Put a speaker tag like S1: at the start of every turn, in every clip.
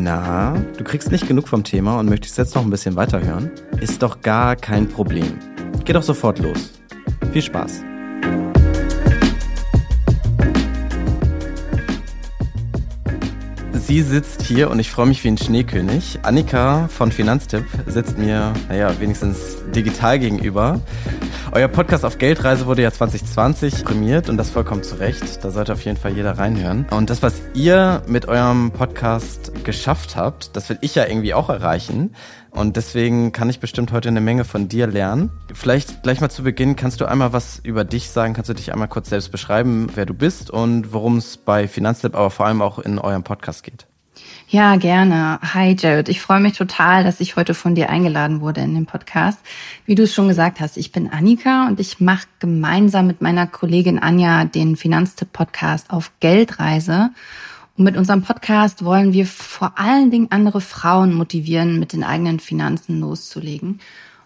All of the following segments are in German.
S1: Na, du kriegst nicht genug vom Thema und möchtest jetzt noch ein bisschen weiterhören? Ist doch gar kein Problem. Geh doch sofort los. Viel Spaß. Sie sitzt hier und ich freue mich wie ein Schneekönig. Annika von Finanztipp sitzt mir, naja, wenigstens digital gegenüber. Euer Podcast auf Geldreise wurde ja 2020 prämiert und das vollkommen zu Recht. Da sollte auf jeden Fall jeder reinhören. Und das, was ihr mit eurem Podcast geschafft habt, das will ich ja irgendwie auch erreichen. Und deswegen kann ich bestimmt heute eine Menge von dir lernen. Vielleicht gleich mal zu Beginn, kannst du einmal was über dich sagen? Kannst du dich einmal kurz selbst beschreiben, wer du bist und worum es bei Finanzlab, aber vor allem auch in eurem Podcast geht?
S2: Ja, gerne. Hi Jared, ich freue mich total, dass ich heute von dir eingeladen wurde in den Podcast. Wie du es schon gesagt hast, ich bin Annika und ich mache gemeinsam mit meiner Kollegin Anja den Finanztipp-Podcast auf Geldreise. Und mit unserem Podcast wollen wir vor allen Dingen andere Frauen motivieren, mit den eigenen Finanzen loszulegen.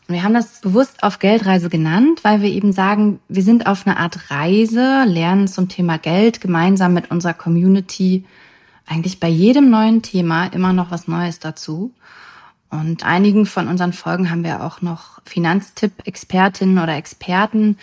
S2: Und wir haben das bewusst auf Geldreise genannt, weil wir eben sagen, wir sind auf einer Art Reise, lernen zum Thema Geld gemeinsam mit unserer Community eigentlich bei jedem neuen Thema immer noch was Neues dazu. Und einigen von unseren Folgen haben wir auch noch Finanztipp-Expertinnen oder Experten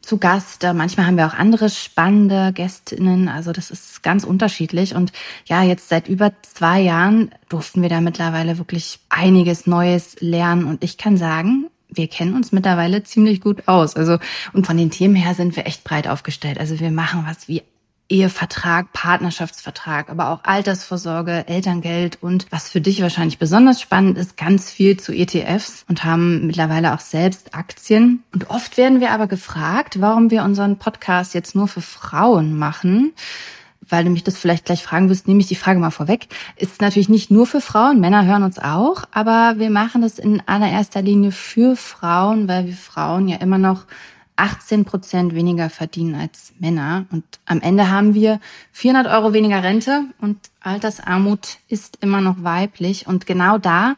S2: zu Gast. Manchmal haben wir auch andere spannende Gästinnen. Also das ist ganz unterschiedlich. Und ja, jetzt seit über zwei Jahren durften wir da mittlerweile wirklich einiges Neues lernen. Und ich kann sagen, wir kennen uns mittlerweile ziemlich gut aus. Also, und von den Themen her sind wir echt breit aufgestellt. Also wir machen was wie Ehevertrag, Partnerschaftsvertrag, aber auch Altersvorsorge, Elterngeld und was für dich wahrscheinlich besonders spannend ist, ganz viel zu ETFs und haben mittlerweile auch selbst Aktien. Und oft werden wir aber gefragt, warum wir unseren Podcast jetzt nur für Frauen machen weil du mich das vielleicht gleich fragen wirst, nehme ich die Frage mal vorweg. Ist natürlich nicht nur für Frauen, Männer hören uns auch, aber wir machen das in allererster Linie für Frauen, weil wir Frauen ja immer noch 18 Prozent weniger verdienen als Männer. Und am Ende haben wir 400 Euro weniger Rente und Altersarmut ist immer noch weiblich. Und genau da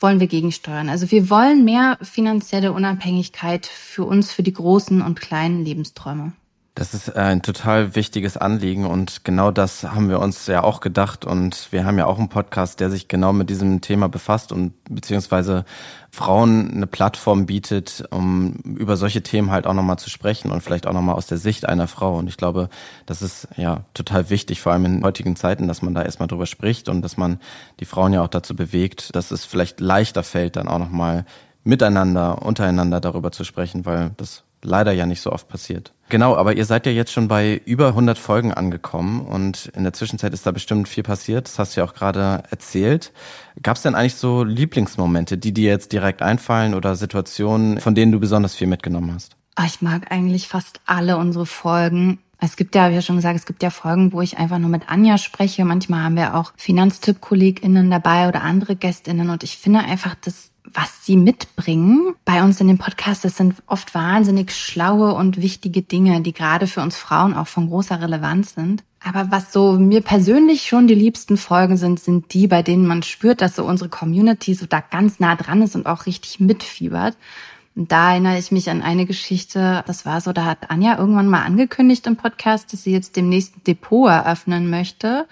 S2: wollen wir gegensteuern. Also wir wollen mehr finanzielle Unabhängigkeit für uns, für die großen und kleinen Lebensträume.
S1: Das ist ein total wichtiges Anliegen und genau das haben wir uns ja auch gedacht und wir haben ja auch einen Podcast, der sich genau mit diesem Thema befasst und beziehungsweise Frauen eine Plattform bietet, um über solche Themen halt auch nochmal zu sprechen und vielleicht auch nochmal aus der Sicht einer Frau. Und ich glaube, das ist ja total wichtig, vor allem in heutigen Zeiten, dass man da erstmal drüber spricht und dass man die Frauen ja auch dazu bewegt, dass es vielleicht leichter fällt, dann auch nochmal miteinander, untereinander darüber zu sprechen, weil das leider ja nicht so oft passiert. Genau, aber ihr seid ja jetzt schon bei über 100 Folgen angekommen und in der Zwischenzeit ist da bestimmt viel passiert. Das hast du ja auch gerade erzählt. Gab es denn eigentlich so Lieblingsmomente, die dir jetzt direkt einfallen oder Situationen, von denen du besonders viel mitgenommen hast?
S2: Ah, ich mag eigentlich fast alle unsere Folgen. Es gibt ja, wie ja schon gesagt, es gibt ja Folgen, wo ich einfach nur mit Anja spreche. Manchmal haben wir auch Finanztipp-KollegInnen dabei oder andere GästInnen und ich finde einfach, dass was sie mitbringen bei uns in dem Podcast, das sind oft wahnsinnig schlaue und wichtige Dinge, die gerade für uns Frauen auch von großer Relevanz sind. Aber was so mir persönlich schon die liebsten Folgen sind, sind die, bei denen man spürt, dass so unsere Community so da ganz nah dran ist und auch richtig mitfiebert. Und da erinnere ich mich an eine Geschichte, das war so, da hat Anja irgendwann mal angekündigt im Podcast, dass sie jetzt demnächst ein Depot eröffnen möchte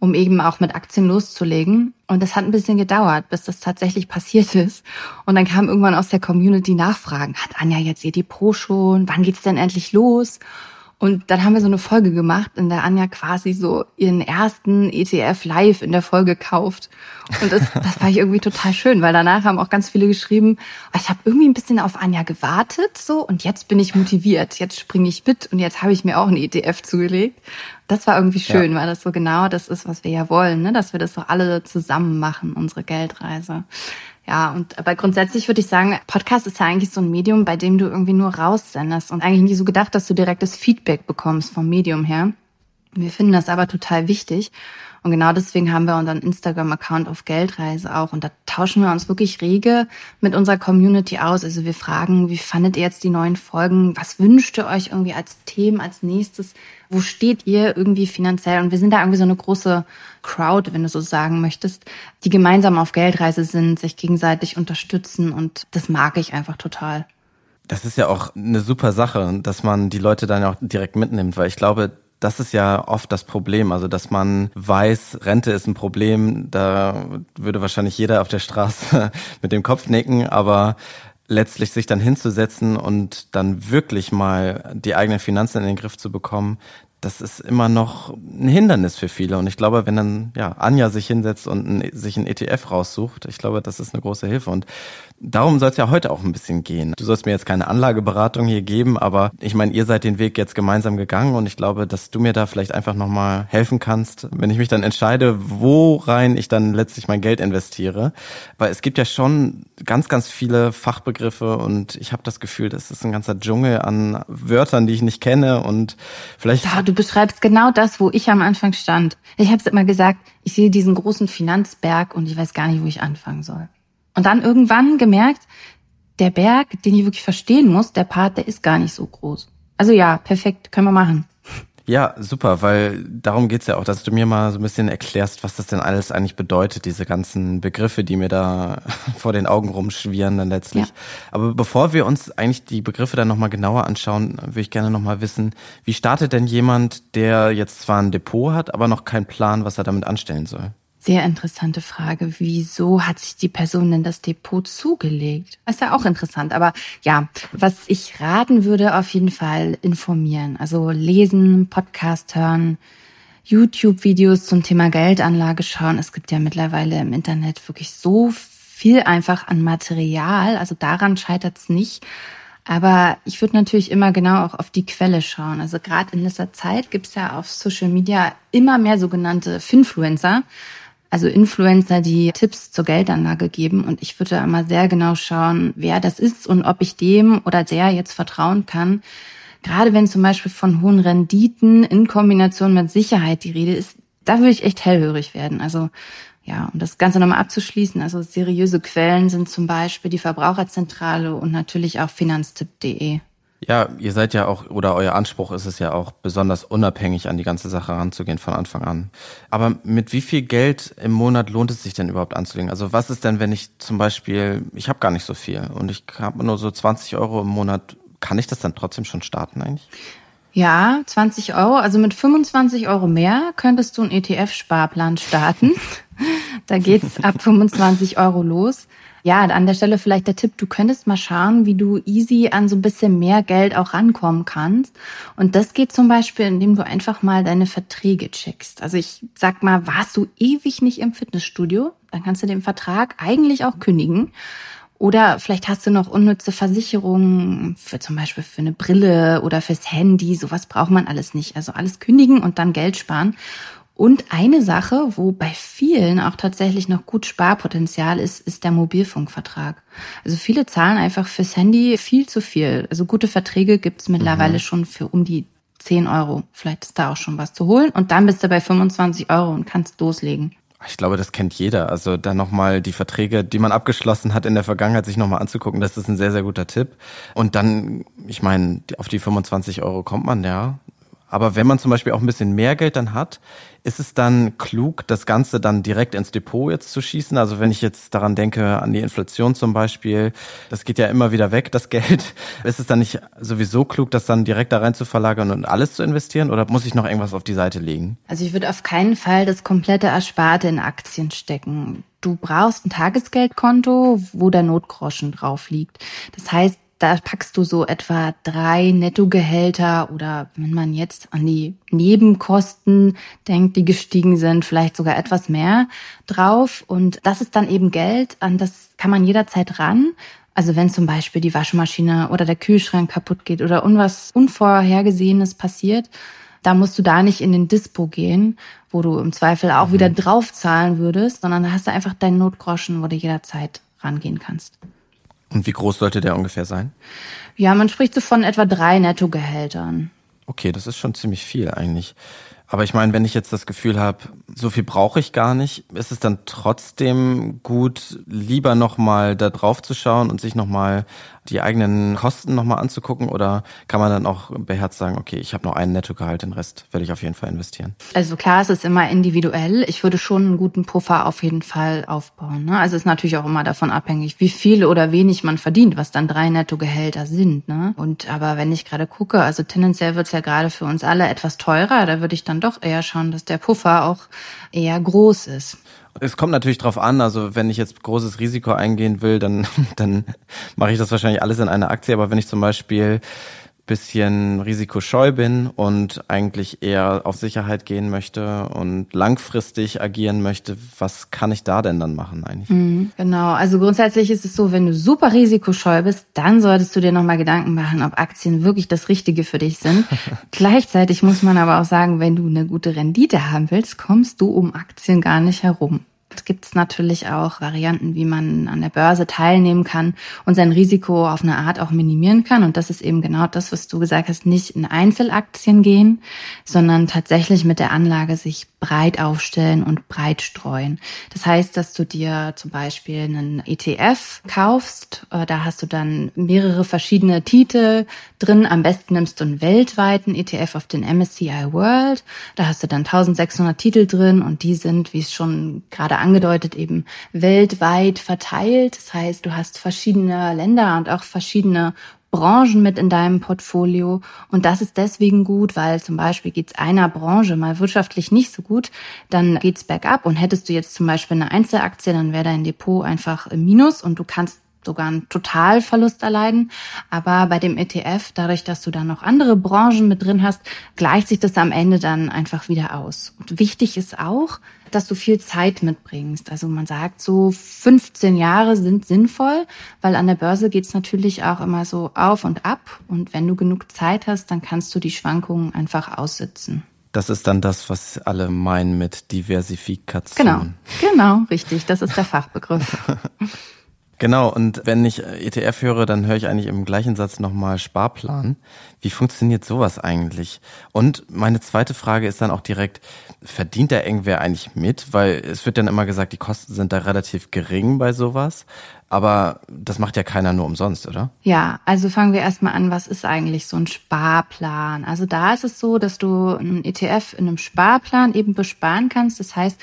S2: um eben auch mit Aktien loszulegen. Und das hat ein bisschen gedauert, bis das tatsächlich passiert ist. Und dann kam irgendwann aus der Community Nachfragen. Hat Anja jetzt ihr Depot schon? Wann geht's denn endlich los? Und dann haben wir so eine Folge gemacht, in der Anja quasi so ihren ersten ETF live in der Folge kauft. Und das, das fand ich irgendwie total schön, weil danach haben auch ganz viele geschrieben, oh, ich habe irgendwie ein bisschen auf Anja gewartet so und jetzt bin ich motiviert. Jetzt springe ich mit und jetzt habe ich mir auch einen ETF zugelegt. Das war irgendwie schön, ja. weil das so genau das ist, was wir ja wollen, ne? dass wir das so alle zusammen machen, unsere Geldreise. Ja, und aber grundsätzlich würde ich sagen, Podcast ist ja eigentlich so ein Medium, bei dem du irgendwie nur raussendest und eigentlich nie so gedacht, dass du direktes Feedback bekommst vom Medium her. Wir finden das aber total wichtig. Und genau deswegen haben wir unseren Instagram-Account auf Geldreise auch. Und da tauschen wir uns wirklich rege mit unserer Community aus. Also wir fragen, wie fandet ihr jetzt die neuen Folgen? Was wünscht ihr euch irgendwie als Themen als nächstes? Wo steht ihr irgendwie finanziell? Und wir sind da irgendwie so eine große Crowd, wenn du so sagen möchtest, die gemeinsam auf Geldreise sind, sich gegenseitig unterstützen. Und das mag ich einfach total.
S1: Das ist ja auch eine super Sache, dass man die Leute dann auch direkt mitnimmt, weil ich glaube, das ist ja oft das Problem. Also, dass man weiß, Rente ist ein Problem, da würde wahrscheinlich jeder auf der Straße mit dem Kopf nicken, aber letztlich sich dann hinzusetzen und dann wirklich mal die eigenen Finanzen in den Griff zu bekommen, das ist immer noch ein Hindernis für viele. Und ich glaube, wenn dann ja Anja sich hinsetzt und ein, sich ein ETF raussucht, ich glaube, das ist eine große Hilfe. Und darum soll es ja heute auch ein bisschen gehen. Du sollst mir jetzt keine Anlageberatung hier geben, aber ich meine, ihr seid den Weg jetzt gemeinsam gegangen und ich glaube, dass du mir da vielleicht einfach nochmal helfen kannst, wenn ich mich dann entscheide, wo rein ich dann letztlich mein Geld investiere. Weil es gibt ja schon ganz, ganz viele Fachbegriffe und ich habe das Gefühl, das ist ein ganzer Dschungel an Wörtern, die ich nicht kenne und vielleicht.
S2: Ja, du beschreibst genau das, wo ich am Anfang stand. Ich habe es immer gesagt, ich sehe diesen großen Finanzberg und ich weiß gar nicht, wo ich anfangen soll. Und dann irgendwann gemerkt, der Berg, den ich wirklich verstehen muss, der Part, der ist gar nicht so groß. Also ja, perfekt, können wir machen.
S1: Ja, super, weil darum geht's ja auch, dass du mir mal so ein bisschen erklärst, was das denn alles eigentlich bedeutet, diese ganzen Begriffe, die mir da vor den Augen rumschwirren dann letztlich. Ja. Aber bevor wir uns eigentlich die Begriffe dann nochmal genauer anschauen, würde ich gerne nochmal wissen, wie startet denn jemand, der jetzt zwar ein Depot hat, aber noch keinen Plan, was er damit anstellen soll?
S2: Sehr interessante Frage. Wieso hat sich die Person denn das Depot zugelegt? ist ja auch interessant. Aber ja, was ich raten würde, auf jeden Fall informieren. Also lesen, Podcast hören, YouTube-Videos zum Thema Geldanlage schauen. Es gibt ja mittlerweile im Internet wirklich so viel einfach an Material. Also daran scheitert es nicht. Aber ich würde natürlich immer genau auch auf die Quelle schauen. Also gerade in letzter Zeit gibt es ja auf Social Media immer mehr sogenannte Finfluencer also Influencer, die Tipps zur Geldanlage geben. Und ich würde immer sehr genau schauen, wer das ist und ob ich dem oder der jetzt vertrauen kann. Gerade wenn zum Beispiel von hohen Renditen in Kombination mit Sicherheit die Rede ist, da würde ich echt hellhörig werden. Also ja, um das Ganze nochmal abzuschließen, also seriöse Quellen sind zum Beispiel die Verbraucherzentrale und natürlich auch finanztipp.de.
S1: Ja, ihr seid ja auch, oder euer Anspruch ist es ja auch, besonders unabhängig an die ganze Sache ranzugehen von Anfang an. Aber mit wie viel Geld im Monat lohnt es sich denn überhaupt anzulegen? Also was ist denn, wenn ich zum Beispiel, ich habe gar nicht so viel und ich habe nur so 20 Euro im Monat, kann ich das dann trotzdem schon starten eigentlich?
S2: Ja, 20 Euro. Also mit 25 Euro mehr könntest du einen ETF-Sparplan starten. da geht's ab 25 Euro los. Ja, an der Stelle vielleicht der Tipp, du könntest mal schauen, wie du easy an so ein bisschen mehr Geld auch rankommen kannst. Und das geht zum Beispiel, indem du einfach mal deine Verträge checkst. Also ich sag mal, warst du ewig nicht im Fitnessstudio, dann kannst du den Vertrag eigentlich auch kündigen. Oder vielleicht hast du noch unnütze Versicherungen für zum Beispiel für eine Brille oder fürs Handy. Sowas braucht man alles nicht. Also alles kündigen und dann Geld sparen. Und eine Sache, wo bei vielen auch tatsächlich noch gut Sparpotenzial ist, ist der Mobilfunkvertrag. Also viele zahlen einfach fürs Handy viel zu viel. Also gute Verträge gibt's mittlerweile mhm. schon für um die 10 Euro. Vielleicht ist da auch schon was zu holen. Und dann bist du bei 25 Euro und kannst loslegen.
S1: Ich glaube, das kennt jeder. Also dann nochmal die Verträge, die man abgeschlossen hat in der Vergangenheit, sich nochmal anzugucken, das ist ein sehr, sehr guter Tipp. Und dann, ich meine, auf die 25 Euro kommt man ja. Aber wenn man zum Beispiel auch ein bisschen mehr Geld dann hat, ist es dann klug, das Ganze dann direkt ins Depot jetzt zu schießen? Also wenn ich jetzt daran denke, an die Inflation zum Beispiel, das geht ja immer wieder weg, das Geld. Ist es dann nicht sowieso klug, das dann direkt da rein zu verlagern und alles zu investieren? Oder muss ich noch irgendwas auf die Seite legen?
S2: Also ich würde auf keinen Fall das komplette Ersparte in Aktien stecken. Du brauchst ein Tagesgeldkonto, wo der Notgroschen drauf liegt. Das heißt, da packst du so etwa drei Nettogehälter oder wenn man jetzt an die Nebenkosten denkt, die gestiegen sind, vielleicht sogar etwas mehr drauf. Und das ist dann eben Geld, an das kann man jederzeit ran. Also wenn zum Beispiel die Waschmaschine oder der Kühlschrank kaputt geht oder irgendwas Unvorhergesehenes passiert, da musst du da nicht in den Dispo gehen, wo du im Zweifel auch mhm. wieder draufzahlen würdest, sondern da hast du einfach deinen Notgroschen, wo du jederzeit rangehen kannst.
S1: Und wie groß sollte der ungefähr sein?
S2: Ja, man spricht so von etwa drei Nettogehältern.
S1: Okay, das ist schon ziemlich viel eigentlich. Aber ich meine, wenn ich jetzt das Gefühl habe, so viel brauche ich gar nicht, ist es dann trotzdem gut, lieber nochmal da drauf zu schauen und sich nochmal die eigenen Kosten nochmal anzugucken oder kann man dann auch beherzt sagen, okay, ich habe noch einen Nettogehalt, den Rest werde ich auf jeden Fall investieren?
S2: Also klar, es ist immer individuell. Ich würde schon einen guten Puffer auf jeden Fall aufbauen. Ne? Also es ist natürlich auch immer davon abhängig, wie viel oder wenig man verdient, was dann drei Nettogehälter sind. Ne? Und aber wenn ich gerade gucke, also tendenziell wird es ja gerade für uns alle etwas teurer, da würde ich dann doch eher schauen, dass der Puffer auch eher groß ist.
S1: Es kommt natürlich drauf an, also wenn ich jetzt großes Risiko eingehen will, dann, dann mache ich das wahrscheinlich alles in einer Aktie. Aber wenn ich zum Beispiel bisschen risikoscheu bin und eigentlich eher auf Sicherheit gehen möchte und langfristig agieren möchte, was kann ich da denn dann machen eigentlich?
S2: Mhm, genau, also grundsätzlich ist es so, wenn du super risikoscheu bist, dann solltest du dir nochmal Gedanken machen, ob Aktien wirklich das Richtige für dich sind. Gleichzeitig muss man aber auch sagen, wenn du eine gute Rendite haben willst, kommst du um Aktien gar nicht herum gibt es natürlich auch Varianten, wie man an der Börse teilnehmen kann und sein Risiko auf eine Art auch minimieren kann. Und das ist eben genau das, was du gesagt hast, nicht in Einzelaktien gehen, sondern tatsächlich mit der Anlage sich breit aufstellen und breit streuen. Das heißt, dass du dir zum Beispiel einen ETF kaufst. Äh, da hast du dann mehrere verschiedene Titel drin. Am besten nimmst du einen weltweiten ETF auf den MSCI World. Da hast du dann 1600 Titel drin und die sind, wie es schon gerade angedeutet, eben weltweit verteilt. Das heißt, du hast verschiedene Länder und auch verschiedene Branchen mit in deinem Portfolio. Und das ist deswegen gut, weil zum Beispiel geht's einer Branche mal wirtschaftlich nicht so gut, dann geht's bergab. Und hättest du jetzt zum Beispiel eine Einzelaktie, dann wäre dein Depot einfach im Minus und du kannst sogar einen Totalverlust erleiden. Aber bei dem ETF, dadurch, dass du da noch andere Branchen mit drin hast, gleicht sich das am Ende dann einfach wieder aus. Und wichtig ist auch, dass du viel Zeit mitbringst. Also man sagt so, 15 Jahre sind sinnvoll, weil an der Börse geht's natürlich auch immer so auf und ab. Und wenn du genug Zeit hast, dann kannst du die Schwankungen einfach aussitzen.
S1: Das ist dann das, was alle meinen mit Diversifikation.
S2: Genau, genau, richtig. Das ist der Fachbegriff.
S1: Genau, und wenn ich ETF höre, dann höre ich eigentlich im gleichen Satz nochmal Sparplan. Wie funktioniert sowas eigentlich? Und meine zweite Frage ist dann auch direkt, verdient da irgendwer eigentlich mit? Weil es wird dann immer gesagt, die Kosten sind da relativ gering bei sowas. Aber das macht ja keiner nur umsonst, oder?
S2: Ja, also fangen wir erstmal an, was ist eigentlich so ein Sparplan? Also da ist es so, dass du einen ETF in einem Sparplan eben besparen kannst. Das heißt,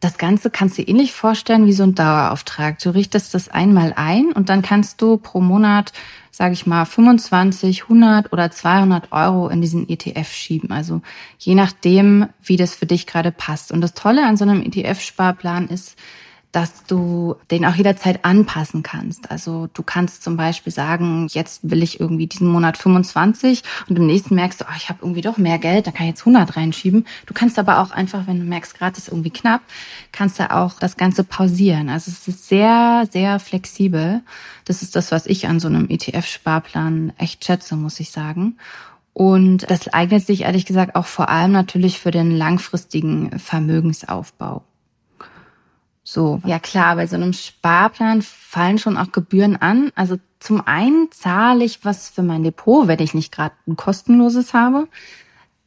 S2: das Ganze kannst du ähnlich vorstellen wie so ein Dauerauftrag. Du richtest das einmal ein und dann kannst du pro Monat, sage ich mal, 25, 100 oder 200 Euro in diesen ETF schieben. Also je nachdem, wie das für dich gerade passt. Und das Tolle an so einem ETF-Sparplan ist, dass du den auch jederzeit anpassen kannst. Also du kannst zum Beispiel sagen, jetzt will ich irgendwie diesen Monat 25 und im nächsten merkst du, oh, ich habe irgendwie doch mehr Geld, da kann ich jetzt 100 reinschieben. Du kannst aber auch einfach, wenn du merkst, gerade ist irgendwie knapp, kannst du auch das Ganze pausieren. Also es ist sehr, sehr flexibel. Das ist das, was ich an so einem ETF-Sparplan echt schätze, muss ich sagen. Und das eignet sich ehrlich gesagt auch vor allem natürlich für den langfristigen Vermögensaufbau. So, ja klar, bei so einem Sparplan fallen schon auch Gebühren an. Also zum einen zahle ich was für mein Depot, wenn ich nicht gerade ein kostenloses habe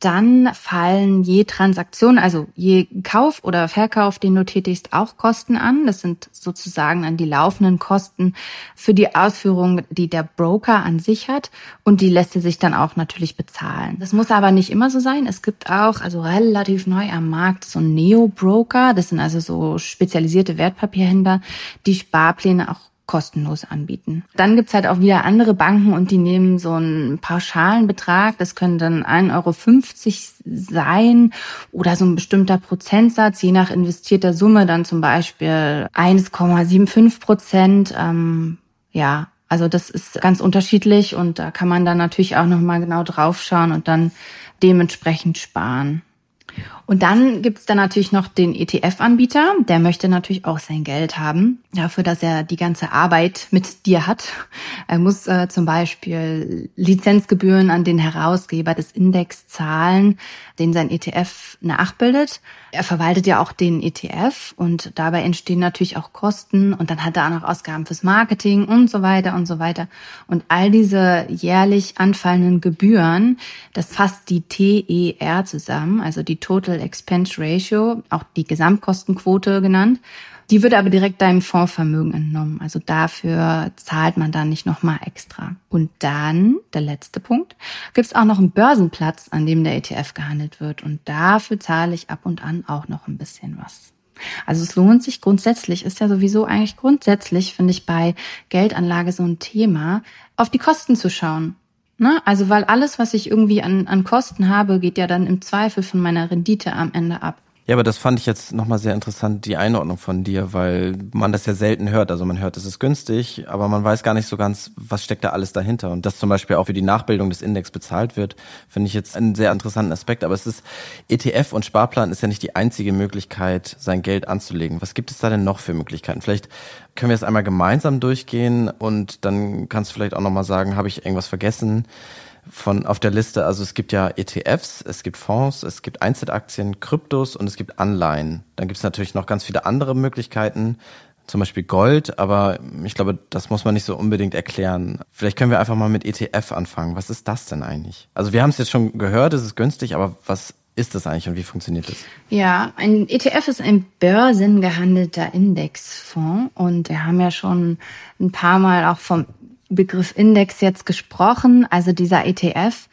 S2: dann fallen je Transaktion, also je Kauf oder Verkauf, den du tätigst, auch Kosten an. Das sind sozusagen dann die laufenden Kosten für die Ausführung, die der Broker an sich hat. Und die lässt er sich dann auch natürlich bezahlen. Das muss aber nicht immer so sein. Es gibt auch, also relativ neu am Markt, so Neo-Broker. Das sind also so spezialisierte Wertpapierhändler, die Sparpläne auch kostenlos anbieten. Dann gibt's halt auch wieder andere Banken und die nehmen so einen pauschalen Betrag. Das können dann 1,50 Euro sein oder so ein bestimmter Prozentsatz, je nach investierter Summe dann zum Beispiel 1,75 Prozent. Ähm, ja, also das ist ganz unterschiedlich und da kann man dann natürlich auch nochmal genau draufschauen und dann dementsprechend sparen. Und dann gibt's dann natürlich noch den ETF-Anbieter, der möchte natürlich auch sein Geld haben, dafür, dass er die ganze Arbeit mit dir hat. Er muss äh, zum Beispiel Lizenzgebühren an den Herausgeber des Index zahlen, den sein ETF nachbildet. Er verwaltet ja auch den ETF und dabei entstehen natürlich auch Kosten und dann hat er auch noch Ausgaben fürs Marketing und so weiter und so weiter. Und all diese jährlich anfallenden Gebühren, das fasst die TER zusammen, also die Total Expense Ratio, auch die Gesamtkostenquote genannt. Die wird aber direkt deinem Fondsvermögen entnommen. Also dafür zahlt man dann nicht nochmal extra. Und dann, der letzte Punkt, gibt es auch noch einen Börsenplatz, an dem der ETF gehandelt wird. Und dafür zahle ich ab und an auch noch ein bisschen was. Also es lohnt sich grundsätzlich, ist ja sowieso eigentlich grundsätzlich, finde ich, bei Geldanlage so ein Thema, auf die Kosten zu schauen. Ne? Also weil alles, was ich irgendwie an, an Kosten habe, geht ja dann im Zweifel von meiner Rendite am Ende ab.
S1: Ja, aber das fand ich jetzt nochmal sehr interessant, die Einordnung von dir, weil man das ja selten hört. Also man hört, es ist günstig, aber man weiß gar nicht so ganz, was steckt da alles dahinter. Und dass zum Beispiel auch für die Nachbildung des Index bezahlt wird, finde ich jetzt einen sehr interessanten Aspekt. Aber es ist, ETF und Sparplan ist ja nicht die einzige Möglichkeit, sein Geld anzulegen. Was gibt es da denn noch für Möglichkeiten? Vielleicht können wir es einmal gemeinsam durchgehen und dann kannst du vielleicht auch nochmal sagen, habe ich irgendwas vergessen? Von auf der Liste. Also es gibt ja ETFs, es gibt Fonds, es gibt Einzelaktien, Kryptos und es gibt Anleihen. Dann gibt es natürlich noch ganz viele andere Möglichkeiten, zum Beispiel Gold, aber ich glaube, das muss man nicht so unbedingt erklären. Vielleicht können wir einfach mal mit ETF anfangen. Was ist das denn eigentlich? Also wir haben es jetzt schon gehört, es ist günstig, aber was ist das eigentlich und wie funktioniert das?
S2: Ja, ein ETF ist ein börsengehandelter Indexfonds und wir haben ja schon ein paar Mal auch vom Begriff Index jetzt gesprochen. Also dieser ETF,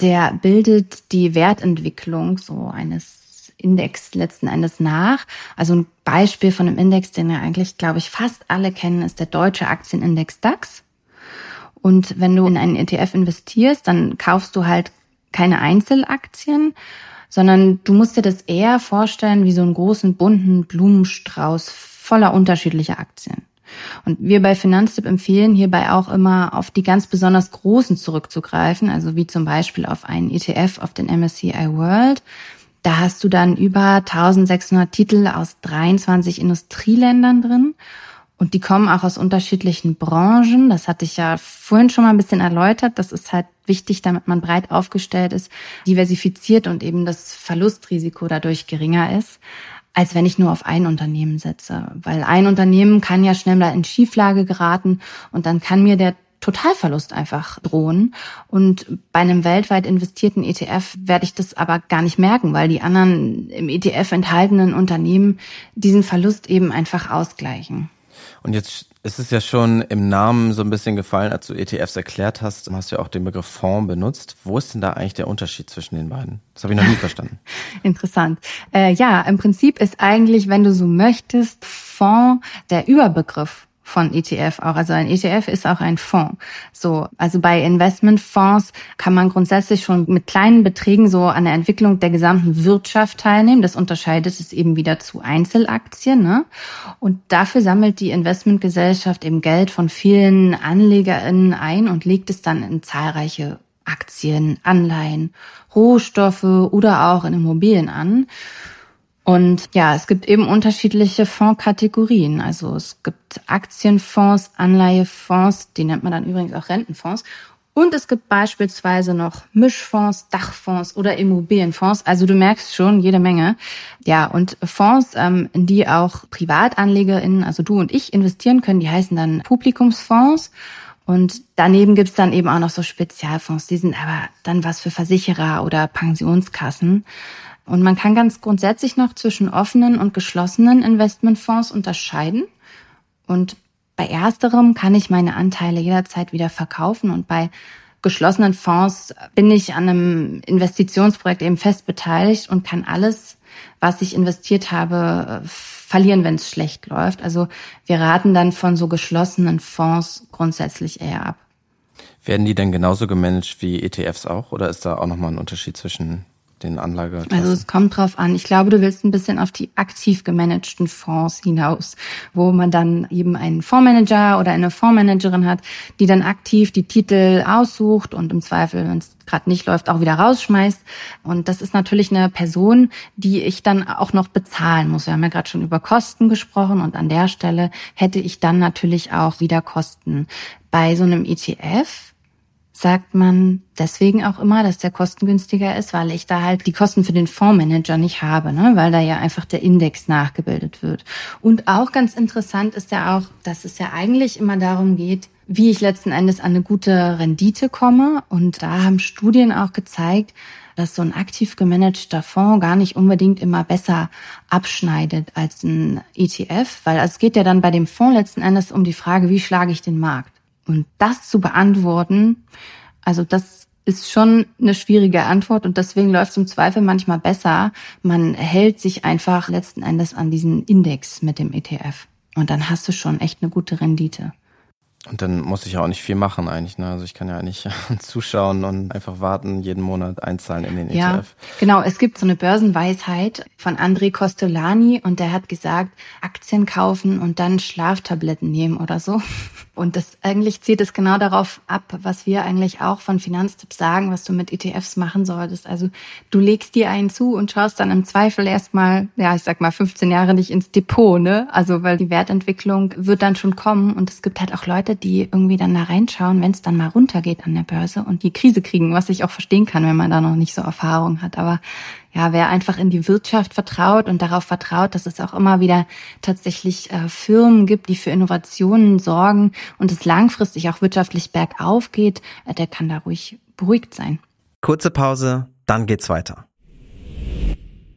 S2: der bildet die Wertentwicklung so eines Index letzten Endes nach. Also ein Beispiel von einem Index, den ja eigentlich, glaube ich, fast alle kennen, ist der deutsche Aktienindex DAX. Und wenn du in einen ETF investierst, dann kaufst du halt keine Einzelaktien, sondern du musst dir das eher vorstellen wie so einen großen bunten Blumenstrauß voller unterschiedlicher Aktien. Und wir bei Finanztipp empfehlen hierbei auch immer auf die ganz besonders großen zurückzugreifen, also wie zum Beispiel auf einen ETF auf den MSCI World. Da hast du dann über 1600 Titel aus 23 Industrieländern drin. Und die kommen auch aus unterschiedlichen Branchen. Das hatte ich ja vorhin schon mal ein bisschen erläutert. Das ist halt wichtig, damit man breit aufgestellt ist, diversifiziert und eben das Verlustrisiko dadurch geringer ist als wenn ich nur auf ein Unternehmen setze. Weil ein Unternehmen kann ja schneller in Schieflage geraten und dann kann mir der Totalverlust einfach drohen. Und bei einem weltweit investierten ETF werde ich das aber gar nicht merken, weil die anderen im ETF enthaltenen Unternehmen diesen Verlust eben einfach ausgleichen.
S1: Und jetzt ist es ja schon im Namen so ein bisschen gefallen, als du ETFs erklärt hast, hast du ja auch den Begriff Fonds benutzt. Wo ist denn da eigentlich der Unterschied zwischen den beiden? Das habe ich noch nie verstanden.
S2: Interessant. Äh, ja, im Prinzip ist eigentlich, wenn du so möchtest, Fonds der Überbegriff von ETF auch. Also ein ETF ist auch ein Fonds. So, also bei Investmentfonds kann man grundsätzlich schon mit kleinen Beträgen so an der Entwicklung der gesamten Wirtschaft teilnehmen. Das unterscheidet es eben wieder zu Einzelaktien. Ne? Und dafür sammelt die Investmentgesellschaft eben Geld von vielen AnlegerInnen ein und legt es dann in zahlreiche Aktien, Anleihen, Rohstoffe oder auch in Immobilien an. Und ja, es gibt eben unterschiedliche Fondskategorien. Also es gibt Aktienfonds, Anleihefonds, die nennt man dann übrigens auch Rentenfonds. Und es gibt beispielsweise noch Mischfonds, Dachfonds oder Immobilienfonds. Also du merkst schon jede Menge. Ja, und Fonds, ähm, in die auch PrivatanlegerInnen, also du und ich, investieren können, die heißen dann Publikumsfonds. Und daneben gibt's dann eben auch noch so Spezialfonds. Die sind aber dann was für Versicherer oder Pensionskassen. Und man kann ganz grundsätzlich noch zwischen offenen und geschlossenen Investmentfonds unterscheiden. Und bei ersterem kann ich meine Anteile jederzeit wieder verkaufen und bei geschlossenen Fonds bin ich an einem Investitionsprojekt eben fest beteiligt und kann alles, was ich investiert habe, verlieren, wenn es schlecht läuft. Also wir raten dann von so geschlossenen Fonds grundsätzlich eher ab.
S1: Werden die denn genauso gemanagt wie ETFs auch oder ist da auch nochmal ein Unterschied zwischen den Anlage.
S2: Also es kommt drauf an. Ich glaube, du willst ein bisschen auf die aktiv gemanagten Fonds hinaus, wo man dann eben einen Fondsmanager oder eine Fondsmanagerin hat, die dann aktiv die Titel aussucht und im Zweifel, wenn es gerade nicht läuft, auch wieder rausschmeißt. Und das ist natürlich eine Person, die ich dann auch noch bezahlen muss. Wir haben ja gerade schon über Kosten gesprochen und an der Stelle hätte ich dann natürlich auch wieder Kosten. Bei so einem ETF sagt man deswegen auch immer, dass der kostengünstiger ist, weil ich da halt die Kosten für den Fondsmanager nicht habe, ne? weil da ja einfach der Index nachgebildet wird. Und auch ganz interessant ist ja auch, dass es ja eigentlich immer darum geht, wie ich letzten Endes an eine gute Rendite komme. Und da haben Studien auch gezeigt, dass so ein aktiv gemanagter Fonds gar nicht unbedingt immer besser abschneidet als ein ETF, weil es geht ja dann bei dem Fonds letzten Endes um die Frage, wie schlage ich den Markt? Und das zu beantworten, also das ist schon eine schwierige Antwort und deswegen läuft es im Zweifel manchmal besser. Man hält sich einfach letzten Endes an diesen Index mit dem ETF und dann hast du schon echt eine gute Rendite.
S1: Und dann muss ich ja auch nicht viel machen eigentlich. Ne? Also ich kann ja eigentlich zuschauen und einfach warten, jeden Monat einzahlen in den ETF. Ja,
S2: genau. Es gibt so eine Börsenweisheit von André Costolani und der hat gesagt, Aktien kaufen und dann Schlaftabletten nehmen oder so. Und das eigentlich zieht es genau darauf ab, was wir eigentlich auch von Finanztipps sagen, was du mit ETFs machen solltest. Also du legst dir einen zu und schaust dann im Zweifel erstmal, ja, ich sag mal 15 Jahre nicht ins Depot, ne? Also weil die Wertentwicklung wird dann schon kommen und es gibt halt auch Leute, die irgendwie dann da reinschauen, wenn es dann mal runtergeht an der Börse und die Krise kriegen, was ich auch verstehen kann, wenn man da noch nicht so Erfahrung hat. Aber ja, wer einfach in die Wirtschaft vertraut und darauf vertraut, dass es auch immer wieder tatsächlich äh, Firmen gibt, die für Innovationen sorgen und es langfristig auch wirtschaftlich bergauf geht, äh, der kann da ruhig beruhigt sein.
S3: Kurze Pause, dann geht's weiter.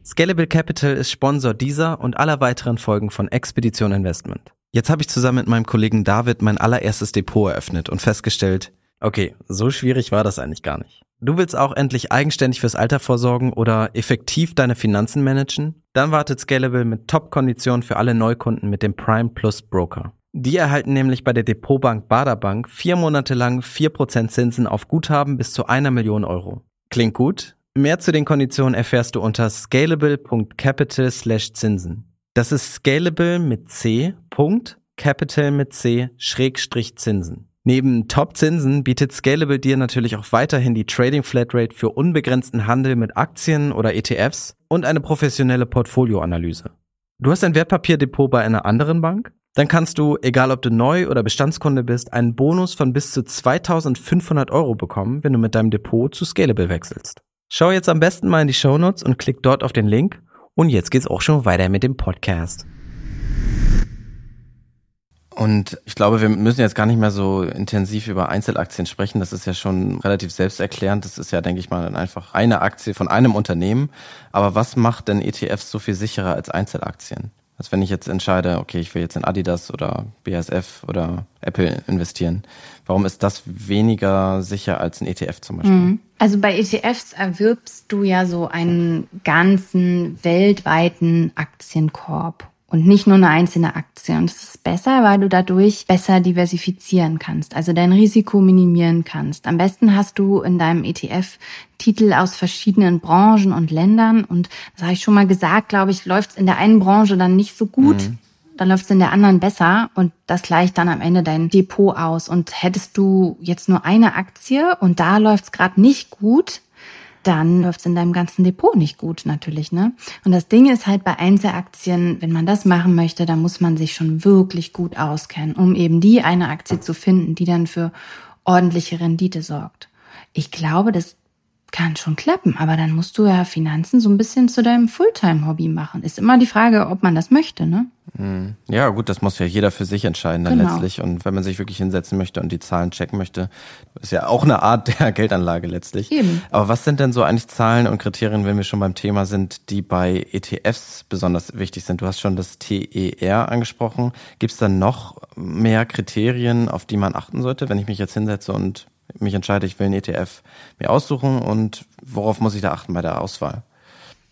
S3: Scalable Capital ist Sponsor dieser und aller weiteren Folgen von Expedition Investment. Jetzt habe ich zusammen mit meinem Kollegen David mein allererstes Depot eröffnet und festgestellt, okay, so schwierig war das eigentlich gar nicht. Du willst auch endlich eigenständig fürs Alter vorsorgen oder effektiv deine Finanzen managen? Dann wartet Scalable mit Top-Konditionen für alle Neukunden mit dem Prime Plus Broker. Die erhalten nämlich bei der Depotbank Baderbank vier Monate lang vier Prozent Zinsen auf Guthaben bis zu einer Million Euro. Klingt gut? Mehr zu den Konditionen erfährst du unter scalable.capital slash Zinsen. Das ist scalable mit C, Punkt, Capital mit C, Schrägstrich Zinsen. Neben Top-Zinsen bietet Scalable dir natürlich auch weiterhin die Trading Flatrate für unbegrenzten Handel mit Aktien oder ETFs und eine professionelle Portfolioanalyse. Du hast ein Wertpapierdepot bei einer anderen Bank? Dann kannst du, egal ob du neu oder Bestandskunde bist, einen Bonus von bis zu 2500 Euro bekommen, wenn du mit deinem Depot zu Scalable wechselst. Schau jetzt am besten mal in die Shownotes und klick dort auf den Link. Und jetzt geht's auch schon weiter mit dem Podcast.
S1: Und ich glaube, wir müssen jetzt gar nicht mehr so intensiv über Einzelaktien sprechen. Das ist ja schon relativ selbsterklärend. Das ist ja, denke ich mal, einfach eine Aktie von einem Unternehmen. Aber was macht denn ETFs so viel sicherer als Einzelaktien? Also wenn ich jetzt entscheide, okay, ich will jetzt in Adidas oder BASF oder Apple investieren, warum ist das weniger sicher als ein ETF zum Beispiel? Mhm.
S2: Also bei ETFs erwirbst du ja so einen ganzen weltweiten Aktienkorb und nicht nur eine einzelne Aktie. Und das ist besser, weil du dadurch besser diversifizieren kannst, also dein Risiko minimieren kannst. Am besten hast du in deinem ETF Titel aus verschiedenen Branchen und Ländern. Und das habe ich schon mal gesagt, glaube ich, läuft es in der einen Branche dann nicht so gut. Mhm. Dann läuft es in der anderen besser und das gleicht dann am Ende dein Depot aus. Und hättest du jetzt nur eine Aktie und da läuft es gerade nicht gut, dann läuft es in deinem ganzen Depot nicht gut natürlich. Ne? Und das Ding ist halt bei Einzelaktien, wenn man das machen möchte, dann muss man sich schon wirklich gut auskennen, um eben die eine Aktie zu finden, die dann für ordentliche Rendite sorgt. Ich glaube, das kann schon klappen, aber dann musst du ja Finanzen so ein bisschen zu deinem Fulltime-Hobby machen. Ist immer die Frage, ob man das möchte, ne?
S1: Hm. Ja, gut, das muss ja jeder für sich entscheiden dann genau. letztlich. Und wenn man sich wirklich hinsetzen möchte und die Zahlen checken möchte, ist ja auch eine Art der Geldanlage letztlich. Eben. Aber was sind denn so eigentlich Zahlen und Kriterien, wenn wir schon beim Thema sind, die bei ETFs besonders wichtig sind? Du hast schon das TER angesprochen. Gibt es da noch mehr Kriterien, auf die man achten sollte, wenn ich mich jetzt hinsetze und mich entscheide, ich will einen ETF mir aussuchen und worauf muss ich da achten bei der Auswahl?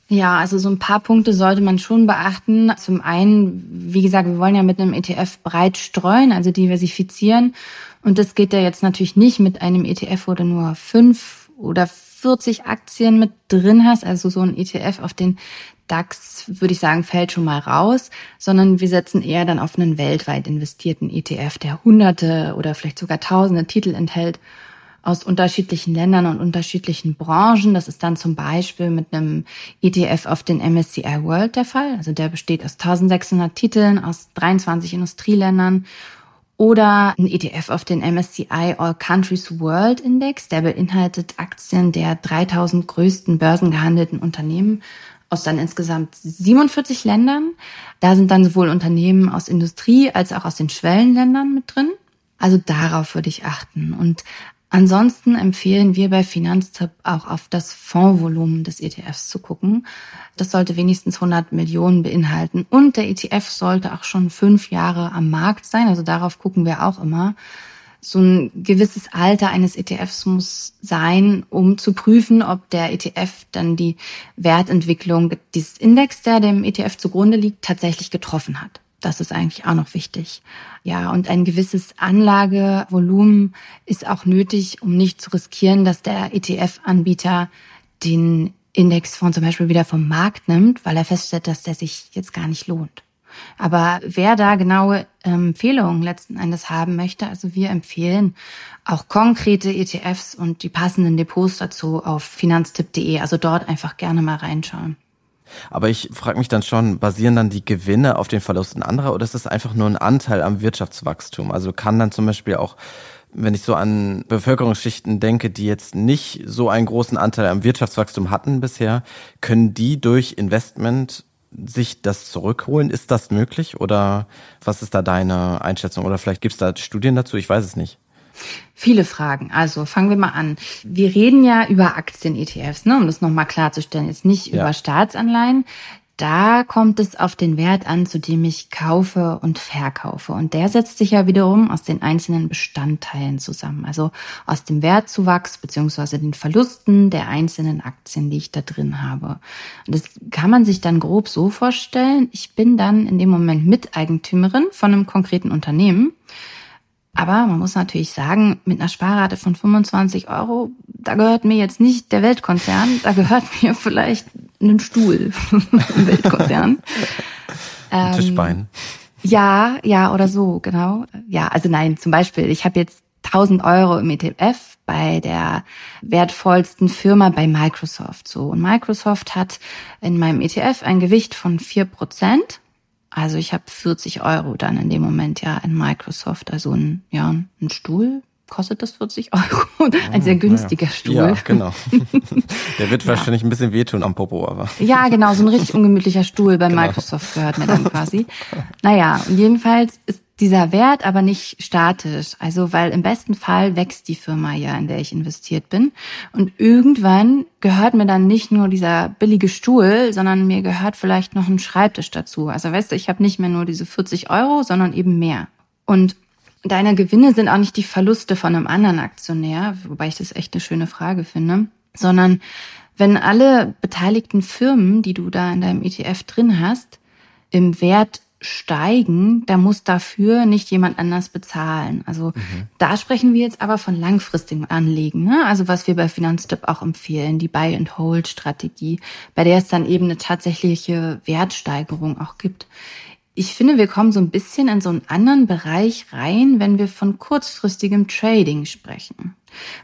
S2: Ja, also so ein paar Punkte sollte man schon beachten. Zum einen, wie gesagt, wir wollen ja mit einem ETF breit streuen, also diversifizieren. Und das geht ja jetzt natürlich nicht mit einem ETF, wo du nur fünf oder 40 Aktien mit drin hast. Also so ein ETF auf den DAX, würde ich sagen, fällt schon mal raus, sondern wir setzen eher dann auf einen weltweit investierten ETF, der hunderte oder vielleicht sogar tausende Titel enthält aus unterschiedlichen Ländern und unterschiedlichen Branchen. Das ist dann zum Beispiel mit einem ETF auf den MSCI World der Fall. Also der besteht aus 1600 Titeln aus 23 Industrieländern. Oder ein ETF auf den MSCI All Countries World Index. Der beinhaltet Aktien der 3000 größten börsengehandelten Unternehmen aus dann insgesamt 47 Ländern. Da sind dann sowohl Unternehmen aus Industrie als auch aus den Schwellenländern mit drin. Also darauf würde ich achten. Und Ansonsten empfehlen wir bei Finanztipp auch auf das Fondsvolumen des ETFs zu gucken. Das sollte wenigstens 100 Millionen beinhalten und der ETF sollte auch schon fünf Jahre am Markt sein. Also darauf gucken wir auch immer. So ein gewisses Alter eines ETFs muss sein, um zu prüfen, ob der ETF dann die Wertentwicklung dieses Index, der dem ETF zugrunde liegt, tatsächlich getroffen hat. Das ist eigentlich auch noch wichtig. Ja, und ein gewisses Anlagevolumen ist auch nötig, um nicht zu riskieren, dass der ETF-Anbieter den Indexfonds zum Beispiel wieder vom Markt nimmt, weil er feststellt, dass der sich jetzt gar nicht lohnt. Aber wer da genaue Empfehlungen letzten Endes haben möchte, also wir empfehlen auch konkrete ETFs und die passenden Depots dazu auf finanztipp.de, also dort einfach gerne mal reinschauen.
S1: Aber ich frage mich dann schon, basieren dann die Gewinne auf den Verlusten anderer oder ist das einfach nur ein Anteil am Wirtschaftswachstum? Also kann dann zum Beispiel auch, wenn ich so an Bevölkerungsschichten denke, die jetzt nicht so einen großen Anteil am Wirtschaftswachstum hatten bisher, können die durch Investment sich das zurückholen? Ist das möglich oder was ist da deine Einschätzung? Oder vielleicht gibt es da Studien dazu? Ich weiß es nicht.
S2: Viele Fragen. Also fangen wir mal an. Wir reden ja über Aktien-ETFs, ne, um das nochmal klarzustellen, jetzt nicht ja. über Staatsanleihen. Da kommt es auf den Wert an, zu dem ich kaufe und verkaufe. Und der setzt sich ja wiederum aus den einzelnen Bestandteilen zusammen. Also aus dem Wertzuwachs beziehungsweise den Verlusten der einzelnen Aktien, die ich da drin habe. Und das kann man sich dann grob so vorstellen. Ich bin dann in dem Moment Miteigentümerin von einem konkreten Unternehmen. Aber man muss natürlich sagen, mit einer Sparrate von 25 Euro, da gehört mir jetzt nicht der Weltkonzern, da gehört mir vielleicht ein Stuhl im Weltkonzern.
S1: Ein Tischbein. Ähm,
S2: ja, ja, oder so, genau. Ja, also nein, zum Beispiel, ich habe jetzt 1000 Euro im ETF bei der wertvollsten Firma bei Microsoft. So, und Microsoft hat in meinem ETF ein Gewicht von vier Prozent. Also ich habe 40 Euro dann in dem Moment ja in Microsoft, also ein, ja, ein Stuhl, kostet das 40 Euro. Ein sehr günstiger ja. Stuhl. Ja,
S1: genau. Der wird ja. wahrscheinlich ein bisschen wehtun am Popo, aber.
S2: Ja, genau, so ein richtig ungemütlicher Stuhl bei genau. Microsoft gehört mir dann quasi. Naja, und jedenfalls ist dieser Wert aber nicht statisch. Also, weil im besten Fall wächst die Firma ja, in der ich investiert bin. Und irgendwann gehört mir dann nicht nur dieser billige Stuhl, sondern mir gehört vielleicht noch ein Schreibtisch dazu. Also, weißt du, ich habe nicht mehr nur diese 40 Euro, sondern eben mehr. Und deine Gewinne sind auch nicht die Verluste von einem anderen Aktionär, wobei ich das echt eine schöne Frage finde, sondern wenn alle beteiligten Firmen, die du da in deinem ETF drin hast, im Wert steigen, da muss dafür nicht jemand anders bezahlen. Also mhm. da sprechen wir jetzt aber von langfristigem Anlegen. Ne? Also was wir bei Finanztipp auch empfehlen, die Buy-and-Hold-Strategie, bei der es dann eben eine tatsächliche Wertsteigerung auch gibt. Ich finde, wir kommen so ein bisschen in so einen anderen Bereich rein, wenn wir von kurzfristigem Trading sprechen.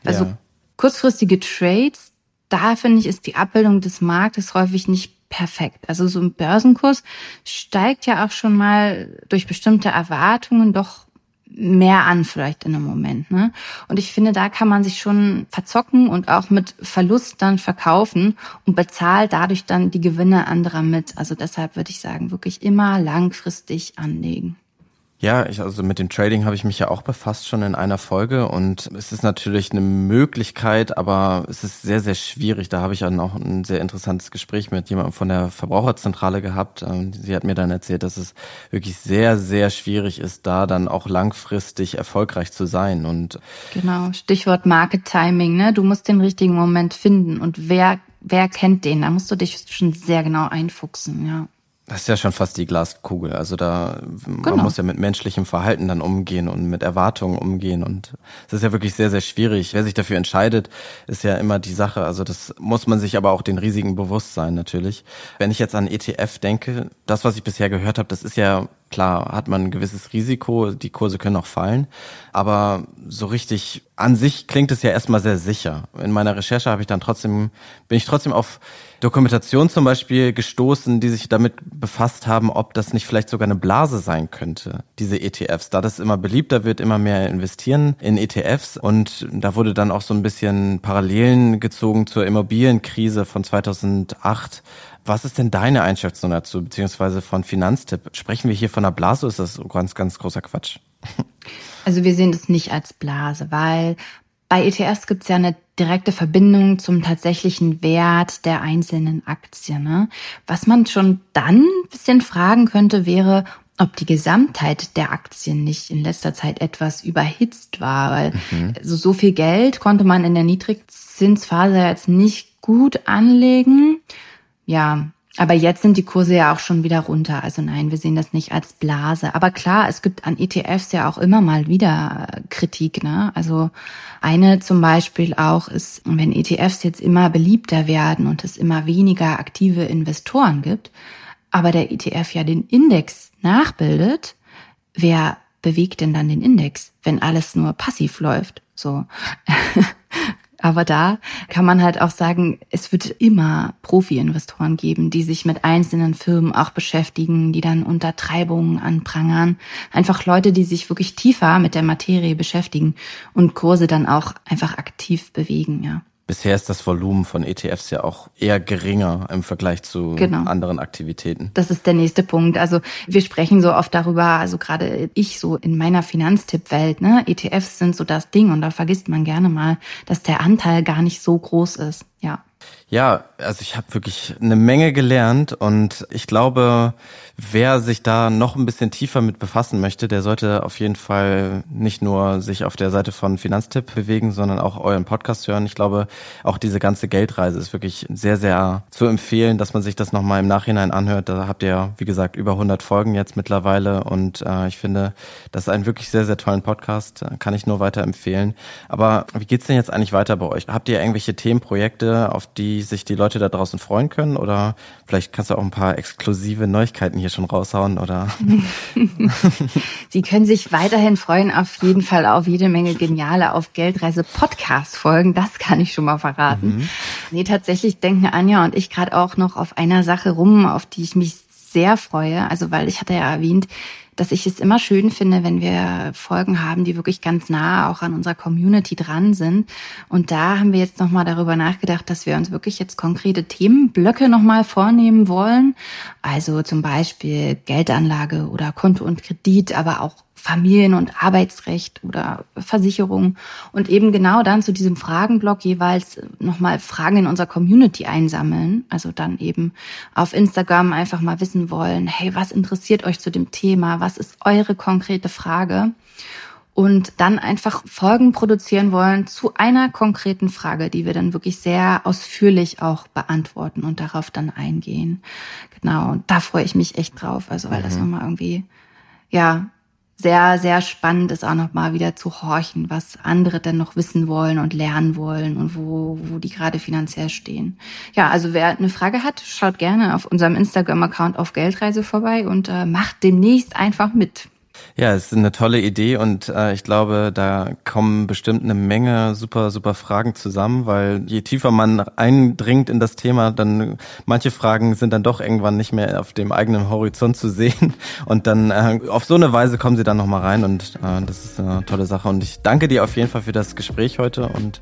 S2: Also ja. kurzfristige Trades, da finde ich, ist die Abbildung des Marktes häufig nicht perfekt. Also so ein Börsenkurs steigt ja auch schon mal durch bestimmte Erwartungen doch mehr an vielleicht in einem Moment. Ne? Und ich finde, da kann man sich schon verzocken und auch mit Verlust dann verkaufen und bezahlt dadurch dann die Gewinne anderer mit. Also deshalb würde ich sagen, wirklich immer langfristig anlegen.
S1: Ja, ich, also mit dem Trading habe ich mich ja auch befasst schon in einer Folge und es ist natürlich eine Möglichkeit, aber es ist sehr, sehr schwierig. Da habe ich dann auch ein sehr interessantes Gespräch mit jemandem von der Verbraucherzentrale gehabt. Ähm, sie hat mir dann erzählt, dass es wirklich sehr, sehr schwierig ist, da dann auch langfristig erfolgreich zu sein. Und
S2: genau, Stichwort Market Timing, ne? Du musst den richtigen Moment finden und wer, wer kennt den? Da musst du dich schon sehr genau einfuchsen, ja.
S1: Das ist ja schon fast die Glaskugel. Also da, genau. man muss ja mit menschlichem Verhalten dann umgehen und mit Erwartungen umgehen. Und es ist ja wirklich sehr, sehr schwierig. Wer sich dafür entscheidet, ist ja immer die Sache. Also das muss man sich aber auch den Risiken bewusst sein, natürlich. Wenn ich jetzt an ETF denke, das, was ich bisher gehört habe, das ist ja Klar hat man ein gewisses Risiko, die Kurse können auch fallen, aber so richtig an sich klingt es ja erstmal sehr sicher. In meiner Recherche habe ich dann trotzdem, bin ich trotzdem auf Dokumentation zum Beispiel gestoßen, die sich damit befasst haben, ob das nicht vielleicht sogar eine Blase sein könnte, diese ETFs. Da das immer beliebter wird, immer mehr investieren in ETFs und da wurde dann auch so ein bisschen Parallelen gezogen zur Immobilienkrise von 2008 was ist denn deine Einschätzung dazu, beziehungsweise von Finanztipp? Sprechen wir hier von einer Blase oder ist das ganz, ganz großer Quatsch?
S2: Also wir sehen das nicht als Blase, weil bei ETFs gibt's ja eine direkte Verbindung zum tatsächlichen Wert der einzelnen Aktien. Ne? Was man schon dann ein bisschen fragen könnte, wäre, ob die Gesamtheit der Aktien nicht in letzter Zeit etwas überhitzt war, weil mhm. so, so viel Geld konnte man in der Niedrigzinsphase jetzt nicht gut anlegen. Ja, aber jetzt sind die Kurse ja auch schon wieder runter. Also nein, wir sehen das nicht als Blase. Aber klar, es gibt an ETFs ja auch immer mal wieder Kritik. Ne? Also eine zum Beispiel auch ist, wenn ETFs jetzt immer beliebter werden und es immer weniger aktive Investoren gibt, aber der ETF ja den Index nachbildet, wer bewegt denn dann den Index, wenn alles nur passiv läuft? So. Aber da kann man halt auch sagen, es wird immer Profi-Investoren geben, die sich mit einzelnen Firmen auch beschäftigen, die dann Untertreibungen anprangern. Einfach Leute, die sich wirklich tiefer mit der Materie beschäftigen und Kurse dann auch einfach aktiv bewegen, ja.
S1: Bisher ist das Volumen von ETFs ja auch eher geringer im Vergleich zu genau. anderen Aktivitäten.
S2: Das ist der nächste Punkt. Also wir sprechen so oft darüber, also gerade ich so in meiner Finanztippwelt, ne, ETFs sind so das Ding und da vergisst man gerne mal, dass der Anteil gar nicht so groß ist. Ja.
S1: Ja, also ich habe wirklich eine Menge gelernt und ich glaube, wer sich da noch ein bisschen tiefer mit befassen möchte, der sollte auf jeden Fall nicht nur sich auf der Seite von Finanztipp bewegen, sondern auch euren Podcast hören. Ich glaube, auch diese ganze Geldreise ist wirklich sehr, sehr zu empfehlen, dass man sich das nochmal im Nachhinein anhört. Da habt ihr, wie gesagt, über 100 Folgen jetzt mittlerweile und äh, ich finde, das ist ein wirklich sehr, sehr tollen Podcast. Kann ich nur weiter empfehlen. Aber wie geht's denn jetzt eigentlich weiter bei euch? Habt ihr irgendwelche Themenprojekte, auf die sich die Leute da draußen freuen können? Oder vielleicht kannst du auch ein paar exklusive Neuigkeiten hier schon raushauen, oder?
S2: Sie können sich weiterhin freuen, auf jeden Fall auf jede Menge geniale auf Geldreise Podcast Folgen. Das kann ich schon mal verraten. Mhm. Nee, tatsächlich denken Anja und ich gerade auch noch auf einer Sache rum, auf die ich mich sehr freue. Also, weil ich hatte ja erwähnt, dass ich es immer schön finde, wenn wir Folgen haben, die wirklich ganz nah auch an unserer Community dran sind. Und da haben wir jetzt nochmal darüber nachgedacht, dass wir uns wirklich jetzt konkrete Themenblöcke nochmal vornehmen wollen. Also zum Beispiel Geldanlage oder Konto und Kredit, aber auch Familien- und Arbeitsrecht oder Versicherung und eben genau dann zu diesem Fragenblock jeweils nochmal Fragen in unserer Community einsammeln. Also dann eben auf Instagram einfach mal wissen wollen, hey, was interessiert euch zu dem Thema? Was ist eure konkrete Frage? Und dann einfach Folgen produzieren wollen zu einer konkreten Frage, die wir dann wirklich sehr ausführlich auch beantworten und darauf dann eingehen. Genau, und da freue ich mich echt drauf, also weil mhm. das nochmal irgendwie, ja, sehr, sehr spannend ist auch noch mal wieder zu horchen, was andere denn noch wissen wollen und lernen wollen und wo, wo die gerade finanziell stehen. Ja, also wer eine Frage hat, schaut gerne auf unserem Instagram-Account auf Geldreise vorbei und äh, macht demnächst einfach mit.
S1: Ja, es ist eine tolle Idee und äh, ich glaube, da kommen bestimmt eine Menge super, super Fragen zusammen, weil je tiefer man eindringt in das Thema, dann manche Fragen sind dann doch irgendwann nicht mehr auf dem eigenen Horizont zu sehen und dann äh, auf so eine Weise kommen sie dann nochmal rein und äh, das ist eine tolle Sache und ich danke dir auf jeden Fall für das Gespräch heute und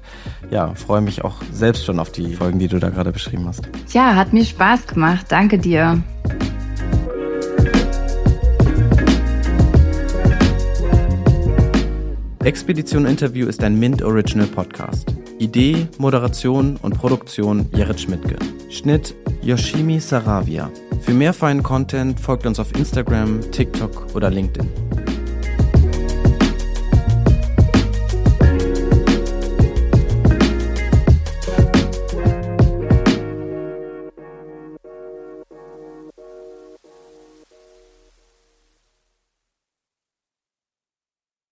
S1: ja, freue mich auch selbst schon auf die Folgen, die du da gerade beschrieben hast.
S2: Ja, hat mir Spaß gemacht. Danke dir.
S3: Expedition Interview ist ein Mint Original Podcast. Idee, Moderation und Produktion Jared Schmidtke. Schnitt Yoshimi Saravia. Für mehr feinen Content folgt uns auf Instagram, TikTok oder LinkedIn.